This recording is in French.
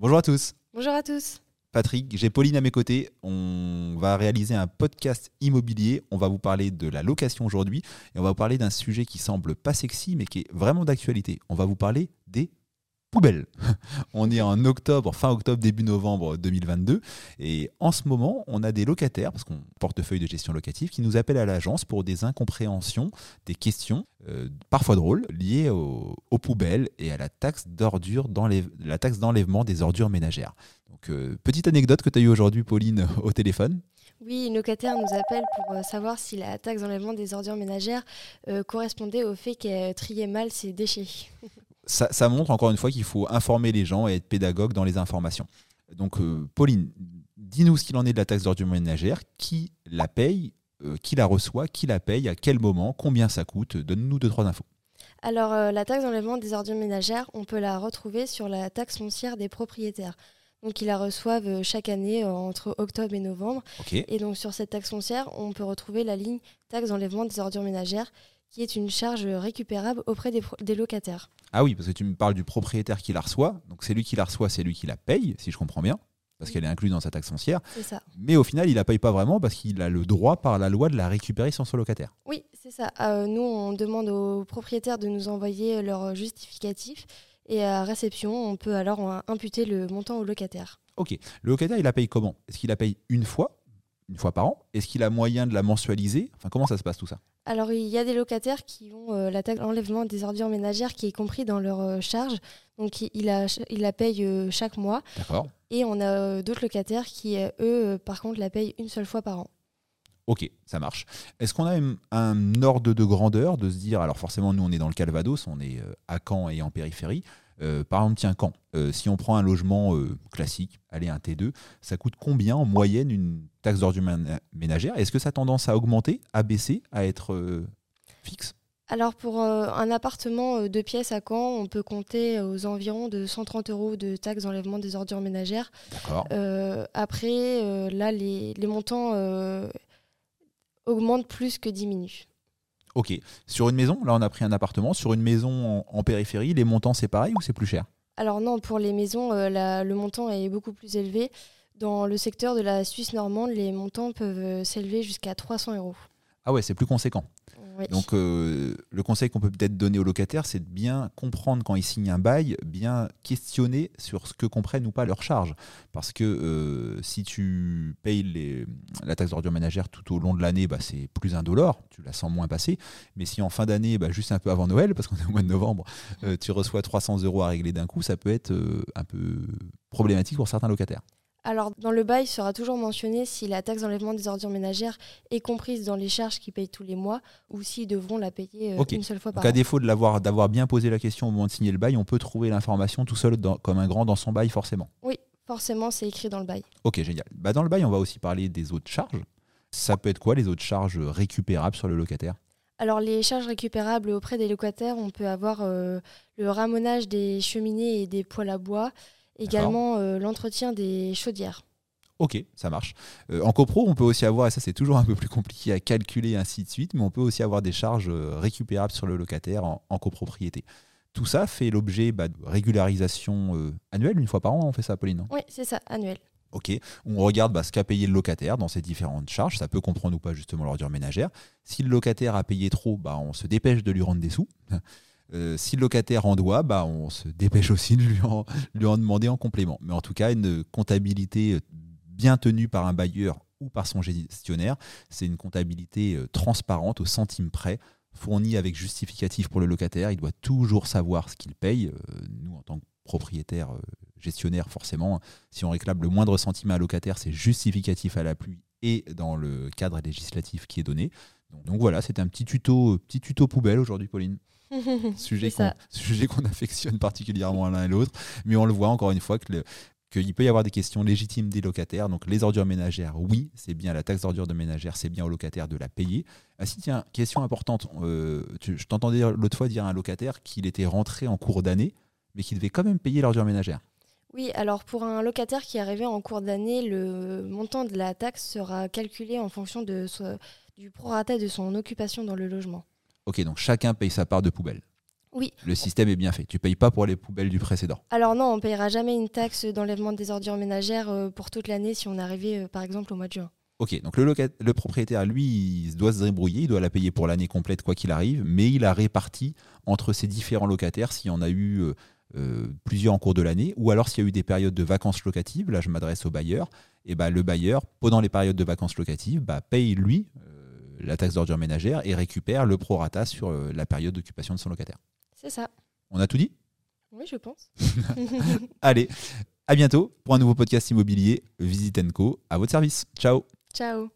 Bonjour à tous. Bonjour à tous. Patrick, j'ai Pauline à mes côtés. On va réaliser un podcast immobilier. On va vous parler de la location aujourd'hui et on va vous parler d'un sujet qui semble pas sexy mais qui est vraiment d'actualité. On va vous parler des poubelle. on est en octobre, fin octobre, début novembre 2022. Et en ce moment, on a des locataires, parce qu'on portefeuille de gestion locative, qui nous appellent à l'agence pour des incompréhensions, des questions, euh, parfois drôles, liées aux, poubelles et à la taxe d'ordure, la taxe d'enlèvement des ordures ménagères. Donc, euh, petite anecdote que tu as eue aujourd'hui, Pauline, au téléphone. Oui, une locataire nous appelle pour euh, savoir si la taxe d'enlèvement des ordures ménagères correspondait au fait qu'elle triait mal ses déchets. ça, montre encore une fois qu'il faut informer les gens et être pédagogue dans les informations. Donc, euh, Pauline, dis-nous ce qu'il en est de la taxe d'ordure ménagère, qui la paye, euh, qui la reçoit, qui la paye, à quel moment, combien ça coûte? Donne-nous deux, trois infos. Alors, euh, la taxe d'enlèvement des ordures ménagères, on peut la retrouver sur la taxe foncière des propriétaires. Donc, ils la reçoivent chaque année entre octobre et novembre. Et donc, sur cette taxe foncière, on peut retrouver la ligne taxe d'enlèvement des ordures ménagères qui est une charge récupérable auprès des, locataires. Ah oui, parce que tu me parles du propriétaire qui la reçoit. Donc c'est lui qui la reçoit, c'est lui qui la paye, si je comprends bien, parce qu'elle est incluse dans sa taxe foncière. C'est ça. Mais au final, il la paye pas vraiment parce qu'il a le droit par la loi de la récupérer sur son locataire. Oui, c'est ça. Euh, nous, on demande aux propriétaires de nous envoyer leur justificatif. Et à réception, on peut alors imputer le montant au locataire. Ok. Le locataire, il la paye comment? Est-ce qu'il la paye une fois Une fois par an Est-ce qu'il a moyen de la mensualiser? Enfin, comment ça se passe tout ça? Alors, il y a des locataires qui ont euh, la taxe d'enlèvement des ordures ménagères qui est compris dans leur euh, charge. Donc, il, a, il la paye euh, chaque mois. D'accord. Et on a d'autres locataires qui, eux, par contre, la payent une seule fois par an. Ok, ça marche. Est-ce qu'on a un ordre de grandeur de se dire, alors forcément, nous, on est dans le Calvados, on est à Caen et en périphérie. Euh, par exemple, tiens, quand euh, Si on prend un logement euh, classique, allez, un T2, ça coûte combien en moyenne une taxe d'ordure ménagère? Est-ce que ça a tendance à augmenter, à baisser, à être fixe? Alors pour un appartement de pièces à Caen, on peut compter aux environs de 130 euros de taxe d'enlèvement des ordures ménagères. D'accord. après, là, les, les montants augmentent plus que diminuent. Ok. Sur une maison, là on a pris un appartement. Sur une maison en, périphérie, les montants c'est pareil ou c'est plus cher? Alors non, pour les maisons, euh, le montant est beaucoup plus élevé. Dans le secteur de la Suisse normande, les montants peuvent euh, s'élever jusqu'à 300 euros. Ah ouais, c'est plus conséquent. Donc euh, le conseil qu'on peut peut-être donner aux locataires, c'est de bien comprendre quand ils signent un bail, bien questionner sur ce que comprennent ou pas leurs charges. Parce que euh, si tu payes les, la taxe d'ordure ménagère tout au long de l'année, bah, c'est plus indolore, tu la sens moins passer. Mais si en fin d'année, bah, juste un peu avant Noël, parce qu'on est au mois de novembre, euh, tu reçois 300 euros à régler d'un coup, ça peut être un peu problématique pour certains locataires. Alors, dans le bail, il sera toujours mentionné si la taxe d'enlèvement des ordures ménagères est comprise dans les charges qu'ils payent tous les mois ou s'ils devront la payer euh, une seule fois par Donc, À défaut de l'avoir, d'avoir bien posé la question au moment de signer le bail, on peut trouver l'information tout seul comme un grand dans son bail, forcément. Oui, forcément, c'est écrit dans le bail. Ok, génial. Bah, dans le bail, on va aussi parler des autres charges. Ça peut être quoi les autres charges récupérables sur le locataire? Alors les charges récupérables auprès des locataires, on peut avoir euh, le ramonage des cheminées et des poêles à bois, Également euh, l'entretien des chaudières. Ok, ça marche. Euh, en copro, on peut aussi avoir, et ça c'est toujours un peu plus compliqué à calculer, ainsi de suite, mais on peut aussi avoir des charges euh, récupérables sur le locataire en, copropriété. Tout ça fait l'objet bah, de régularisation annuelle, une fois par an, on fait ça, Pauline Oui, c'est ça, annuel. Ok, on regarde bah, ce qu'a payé le locataire dans ces différentes charges, ça peut comprendre ou pas justement l'ordure ménagère. Si le locataire a payé trop, bah, on se dépêche de lui rendre des sous. Euh, si le locataire en doit, bah, on se dépêche aussi de lui en, lui en demander en complément. Mais en tout cas, une comptabilité euh, bien tenue par un bailleur ou par son gestionnaire, c'est une comptabilité euh, transparente au centime près, fournie avec justificatif pour le locataire. Il doit toujours savoir ce qu'il paye. Nous, en tant que propriétaire gestionnaire, forcément, si on réclame le moindre centime à un locataire, c'est justificatif à la pluie et dans le cadre législatif qui est donné. Donc, voilà, c'est un petit tuto, petit tuto poubelle aujourd'hui, Pauline. sujet qu'on affectionne particulièrement l'un et l'autre, mais on le voit encore une fois que qu'il peut y avoir des questions légitimes des locataires. Donc les ordures ménagères, oui, c'est bien la taxe d'ordures de ménagère, c'est bien au locataire de la payer. Ah si, tiens, question importante. Euh, je t'entendais l'autre fois dire à un locataire qu'il était rentré en cours d'année, mais qu'il devait quand même payer l'ordure ménagère. Oui, alors pour un locataire qui est arrivé en cours d'année, le montant de la taxe sera calculé en fonction de du prorata de son occupation dans le logement. Ok, donc chacun paye sa part de poubelle. Oui. Le système est bien fait. Tu payes pas pour les poubelles du précédent. Alors non, on payera jamais une taxe d'enlèvement des ordures ménagères euh, pour toute l'année si on est arrivé euh, par exemple au mois de juin. Ok, donc le, le propriétaire, lui, il doit se débrouiller, il doit la payer pour l'année complète quoi qu'il arrive, mais il a réparti entre ses différents locataires s'il y en a eu euh, plusieurs en cours de l'année, ou alors s'il y a eu des périodes de vacances locatives, là je m'adresse au bailleur, et bah, le bailleur, pendant les périodes de vacances locatives, bah, paye lui la taxe d'ordure ménagère et récupère le prorata sur la période d'occupation de son locataire. C'est ça. On a tout dit? Oui, je pense. Allez, à bientôt pour un nouveau podcast immobilier Visite Co. À votre service. Ciao. Ciao.